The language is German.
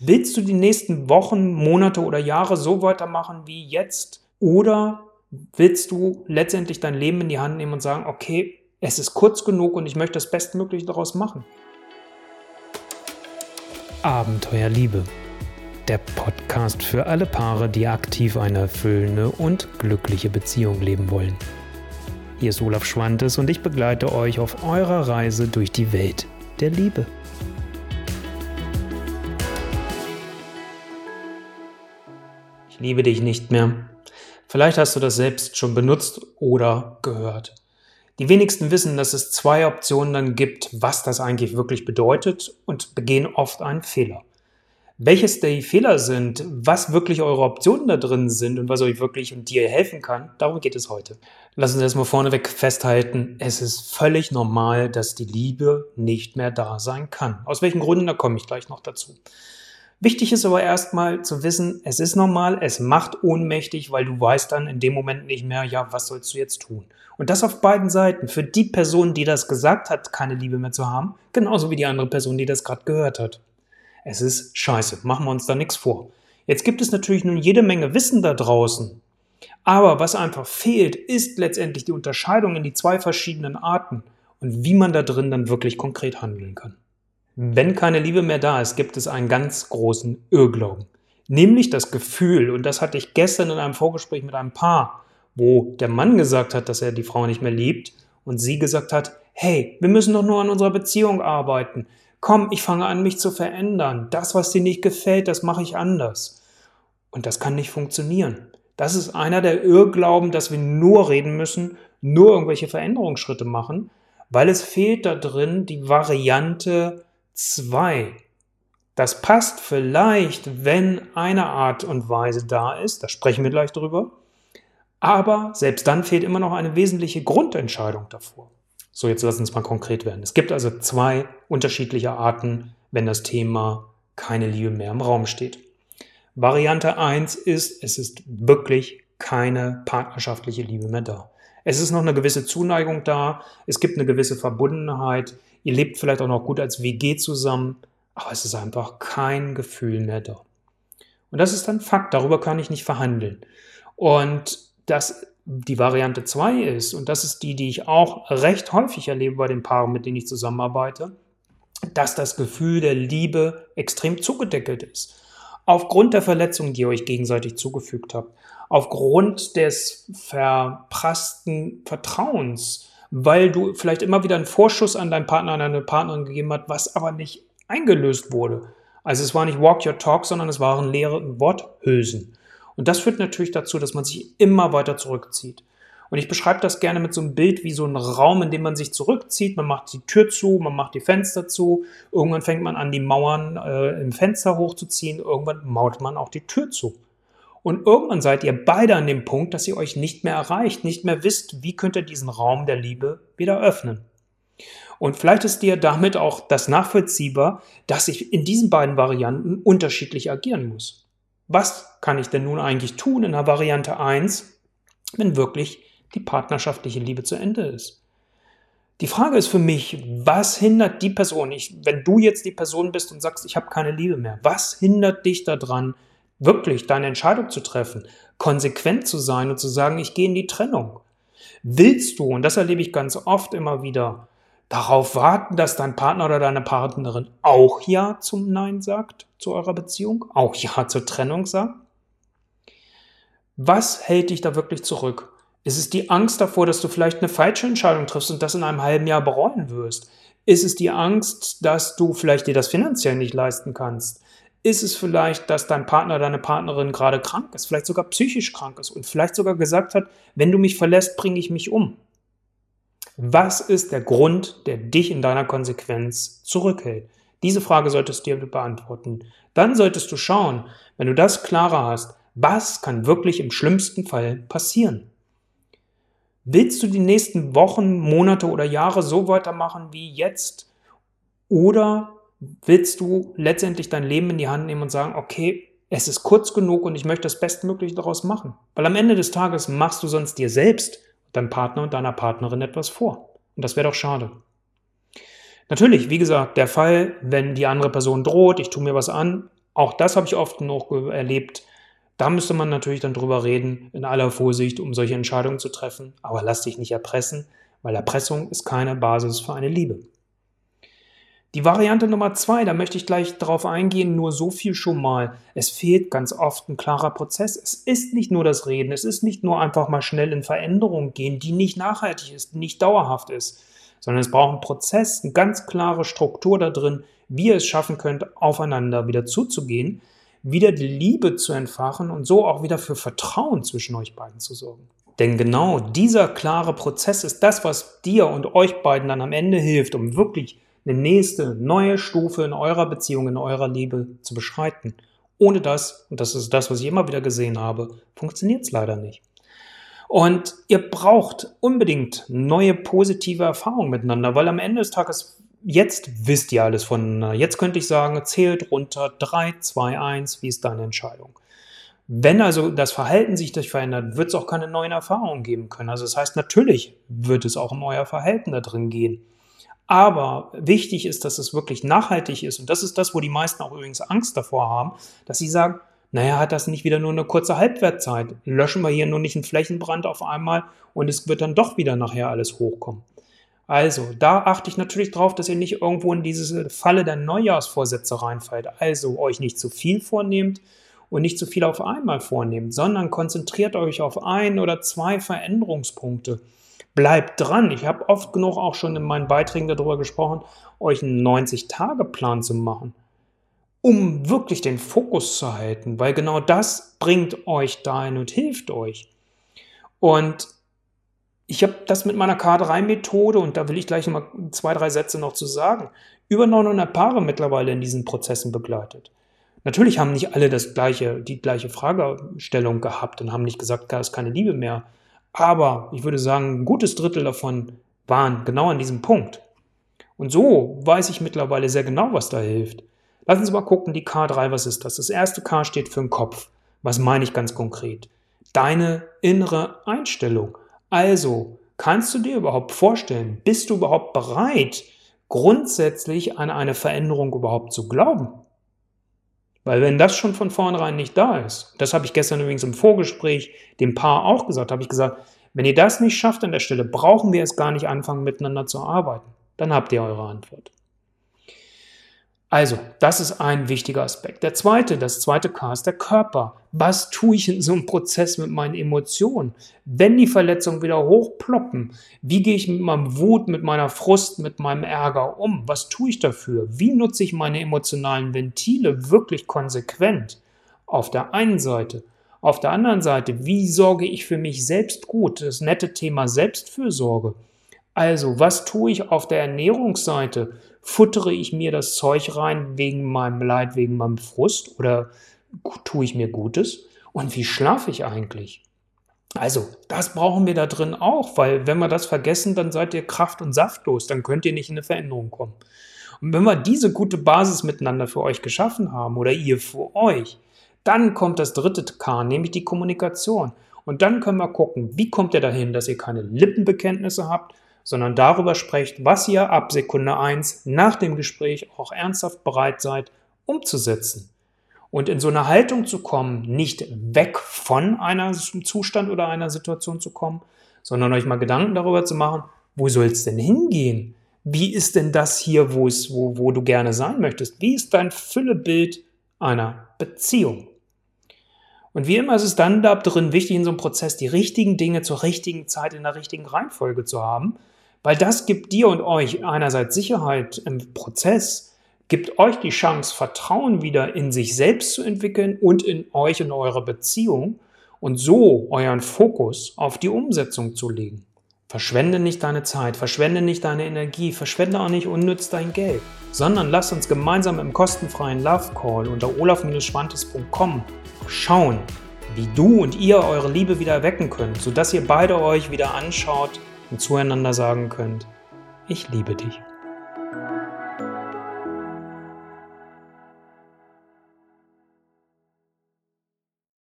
Willst du die nächsten Wochen, Monate oder Jahre so weitermachen wie jetzt? Oder willst du letztendlich dein Leben in die Hand nehmen und sagen, okay, es ist kurz genug und ich möchte das Bestmögliche daraus machen? Abenteuer Liebe. Der Podcast für alle Paare, die aktiv eine erfüllende und glückliche Beziehung leben wollen. Hier ist Olaf Schwantes und ich begleite euch auf eurer Reise durch die Welt der Liebe. Liebe dich nicht mehr. Vielleicht hast du das selbst schon benutzt oder gehört. Die wenigsten wissen, dass es zwei Optionen dann gibt, was das eigentlich wirklich bedeutet und begehen oft einen Fehler. Welches die Fehler sind, was wirklich eure Optionen da drin sind und was euch wirklich und dir helfen kann, darum geht es heute. Lass uns erstmal vorneweg festhalten, es ist völlig normal, dass die Liebe nicht mehr da sein kann. Aus welchen Gründen, da komme ich gleich noch dazu. Wichtig ist aber erstmal zu wissen, es ist normal, es macht ohnmächtig, weil du weißt dann in dem Moment nicht mehr, ja, was sollst du jetzt tun? Und das auf beiden Seiten. Für die Person, die das gesagt hat, keine Liebe mehr zu haben, genauso wie die andere Person, die das gerade gehört hat. Es ist scheiße, machen wir uns da nichts vor. Jetzt gibt es natürlich nun jede Menge Wissen da draußen. Aber was einfach fehlt, ist letztendlich die Unterscheidung in die zwei verschiedenen Arten und wie man da drin dann wirklich konkret handeln kann. Wenn keine Liebe mehr da ist, gibt es einen ganz großen Irrglauben. Nämlich das Gefühl, und das hatte ich gestern in einem Vorgespräch mit einem Paar, wo der Mann gesagt hat, dass er die Frau nicht mehr liebt und sie gesagt hat, hey, wir müssen doch nur an unserer Beziehung arbeiten. Komm, ich fange an, mich zu verändern. Das, was dir nicht gefällt, das mache ich anders. Und das kann nicht funktionieren. Das ist einer der Irrglauben, dass wir nur reden müssen, nur irgendwelche Veränderungsschritte machen, weil es fehlt da drin die Variante, 2. Das passt vielleicht, wenn eine Art und Weise da ist, da sprechen wir gleich drüber, aber selbst dann fehlt immer noch eine wesentliche Grundentscheidung davor. So, jetzt lass uns mal konkret werden. Es gibt also zwei unterschiedliche Arten, wenn das Thema keine Liebe mehr im Raum steht. Variante 1 ist, es ist wirklich keine partnerschaftliche Liebe mehr da. Es ist noch eine gewisse Zuneigung da, es gibt eine gewisse Verbundenheit, Ihr lebt vielleicht auch noch gut als WG zusammen, aber es ist einfach kein Gefühl mehr da. Und das ist ein Fakt, darüber kann ich nicht verhandeln. Und dass die Variante 2 ist, und das ist die, die ich auch recht häufig erlebe bei den Paaren, mit denen ich zusammenarbeite, dass das Gefühl der Liebe extrem zugedeckelt ist. Aufgrund der Verletzungen, die ihr euch gegenseitig zugefügt habt, aufgrund des verprassten Vertrauens, weil du vielleicht immer wieder einen Vorschuss an deinen Partner, an deine Partnerin gegeben hast, was aber nicht eingelöst wurde. Also es war nicht Walk Your Talk, sondern es waren leere Worthülsen. Und das führt natürlich dazu, dass man sich immer weiter zurückzieht. Und ich beschreibe das gerne mit so einem Bild wie so ein Raum, in dem man sich zurückzieht. Man macht die Tür zu, man macht die Fenster zu. Irgendwann fängt man an, die Mauern äh, im Fenster hochzuziehen. Irgendwann maut man auch die Tür zu. Und irgendwann seid ihr beide an dem Punkt, dass ihr euch nicht mehr erreicht, nicht mehr wisst, wie könnt ihr diesen Raum der Liebe wieder öffnen. Und vielleicht ist dir damit auch das nachvollziehbar, dass ich in diesen beiden Varianten unterschiedlich agieren muss. Was kann ich denn nun eigentlich tun in der Variante 1, wenn wirklich die partnerschaftliche Liebe zu Ende ist? Die Frage ist für mich, was hindert die Person, ich, wenn du jetzt die Person bist und sagst, ich habe keine Liebe mehr, was hindert dich daran, wirklich deine Entscheidung zu treffen, konsequent zu sein und zu sagen, ich gehe in die Trennung. Willst du, und das erlebe ich ganz oft immer wieder, darauf warten, dass dein Partner oder deine Partnerin auch Ja zum Nein sagt, zu eurer Beziehung, auch Ja zur Trennung sagt? Was hält dich da wirklich zurück? Ist es die Angst davor, dass du vielleicht eine falsche Entscheidung triffst und das in einem halben Jahr bereuen wirst? Ist es die Angst, dass du vielleicht dir das finanziell nicht leisten kannst? Ist es vielleicht, dass dein Partner, deine Partnerin gerade krank ist, vielleicht sogar psychisch krank ist und vielleicht sogar gesagt hat, wenn du mich verlässt, bringe ich mich um? Was ist der Grund, der dich in deiner Konsequenz zurückhält? Diese Frage solltest du dir beantworten. Dann solltest du schauen, wenn du das klarer hast, was kann wirklich im schlimmsten Fall passieren? Willst du die nächsten Wochen, Monate oder Jahre so weitermachen wie jetzt? Oder willst du letztendlich dein Leben in die Hand nehmen und sagen, okay, es ist kurz genug und ich möchte das Bestmögliche daraus machen. Weil am Ende des Tages machst du sonst dir selbst, deinem Partner und deiner Partnerin etwas vor. Und das wäre doch schade. Natürlich, wie gesagt, der Fall, wenn die andere Person droht, ich tue mir was an, Auch das habe ich oft noch erlebt. Da müsste man natürlich dann drüber reden, in aller Vorsicht, um solche Entscheidungen zu treffen. Aber lass dich nicht erpressen, weil Erpressung ist keine Basis für eine Liebe. Die Variante Nummer zwei, da möchte ich gleich darauf eingehen, nur so viel schon mal. Es fehlt ganz oft ein klarer Prozess. Es ist nicht nur das Reden, es ist nicht nur einfach mal schnell in Veränderung gehen, die nicht nachhaltig ist, nicht dauerhaft ist, sondern es braucht einen Prozess, eine ganz klare Struktur da drin, wie ihr es schaffen könnt, aufeinander wieder zuzugehen, wieder die Liebe zu entfachen und so auch wieder für Vertrauen zwischen euch beiden zu sorgen. Denn genau dieser klare Prozess ist das, was dir und euch beiden dann am Ende hilft, um wirklich eine nächste, neue Stufe in eurer Beziehung, in eurer Liebe zu beschreiten. Ohne das, und das ist das, was ich immer wieder gesehen habe, funktioniert es leider nicht. Und ihr braucht unbedingt neue positive Erfahrungen miteinander, weil am Ende des Tages, jetzt wisst ihr alles voneinander. Jetzt könnte ich sagen, zählt runter 3, 2, 1, wie ist deine Entscheidung? Wenn also das Verhalten sich durch verändert, wird es auch keine neuen Erfahrungen geben können. Also das heißt, natürlich wird es auch um euer Verhalten da drin gehen. Aber wichtig ist, dass es wirklich nachhaltig ist. Und das ist das, wo die meisten auch übrigens Angst davor haben, dass sie sagen, naja, hat das nicht wieder nur eine kurze Halbwertzeit? Löschen wir hier nur nicht einen Flächenbrand auf einmal und es wird dann doch wieder nachher alles hochkommen. Also, da achte ich natürlich drauf, dass ihr nicht irgendwo in diese Falle der Neujahrsvorsätze reinfällt. Also euch nicht zu viel vornehmt und nicht zu viel auf einmal vornehmt, sondern konzentriert euch auf ein oder zwei Veränderungspunkte Bleibt dran. Ich habe oft genug auch schon in meinen Beiträgen darüber gesprochen, euch einen 90-Tage-Plan zu machen, um wirklich den Fokus zu halten, weil genau das bringt euch dahin und hilft euch. Und ich habe das mit meiner K3-Methode, und da will ich gleich noch mal zwei, drei Sätze noch zu sagen, über 900 Paare mittlerweile in diesen Prozessen begleitet. Natürlich haben nicht alle das gleiche, die gleiche Fragestellung gehabt und haben nicht gesagt, da ist keine Liebe mehr. Aber ich würde sagen, ein gutes Drittel davon waren genau an diesem Punkt. Und so weiß ich mittlerweile sehr genau, was da hilft. Lass uns mal gucken, die K3, was ist das? Das erste K steht für den Kopf. Was meine ich ganz konkret? Deine innere Einstellung. Also, kannst du dir überhaupt vorstellen, bist du überhaupt bereit, grundsätzlich an eine Veränderung überhaupt zu glauben? Weil wenn das schon von vornherein nicht da ist, das habe ich gestern übrigens im Vorgespräch dem Paar auch gesagt, habe ich gesagt, wenn ihr das nicht schafft an der Stelle, brauchen wir es gar nicht anfangen, miteinander zu arbeiten. Dann habt ihr eure Antwort. Also, das ist ein wichtiger Aspekt. Der zweite, das zweite K ist der Körper. Was tue ich in so einem Prozess mit meinen Emotionen? Wenn die Verletzungen wieder hochploppen, wie gehe ich mit meinem Wut, mit meiner Frust, mit meinem Ärger um? Was tue ich dafür? Wie nutze ich meine emotionalen Ventile wirklich konsequent? Auf der einen Seite. Auf der anderen Seite, wie sorge ich für mich selbst gut? Das nette Thema Selbstfürsorge. Also, was tue ich auf der Ernährungsseite? Futtere ich mir das Zeug rein wegen meinem Leid, wegen meinem Frust oder tue ich mir Gutes? Und wie schlafe ich eigentlich? Also, das brauchen wir da drin auch, weil wenn wir das vergessen, dann seid ihr kraft- und saftlos, dann könnt ihr nicht in eine Veränderung kommen. Und wenn wir diese gute Basis miteinander für euch geschaffen haben oder ihr für euch, dann kommt das dritte K, nämlich die Kommunikation. Und dann können wir gucken, wie kommt ihr dahin, dass ihr keine Lippenbekenntnisse habt, sondern darüber sprecht, was ihr ab Sekunde 1 nach dem Gespräch auch ernsthaft bereit seid umzusetzen. Und in so eine Haltung zu kommen, nicht weg von einem Zustand oder einer Situation zu kommen, sondern euch mal Gedanken darüber zu machen, wo soll es denn hingehen? Wie ist denn das hier, wo, es, wo, wo du gerne sein möchtest? Wie ist dein Füllebild einer Beziehung? Und wie immer ist es dann da drin wichtig, in so einem Prozess die richtigen Dinge zur richtigen Zeit in der richtigen Reihenfolge zu haben, weil das gibt dir und euch einerseits Sicherheit im Prozess, gibt euch die Chance, Vertrauen wieder in sich selbst zu entwickeln und in euch und eure Beziehung und so euren Fokus auf die Umsetzung zu legen. Verschwende nicht deine Zeit, verschwende nicht deine Energie, verschwende auch nicht unnütz dein Geld, sondern lass uns gemeinsam im kostenfreien Love Call unter olaf-schwantes.com schauen, wie du und ihr eure Liebe wieder wecken könnt, sodass ihr beide euch wieder anschaut zueinander sagen könnt, ich liebe dich.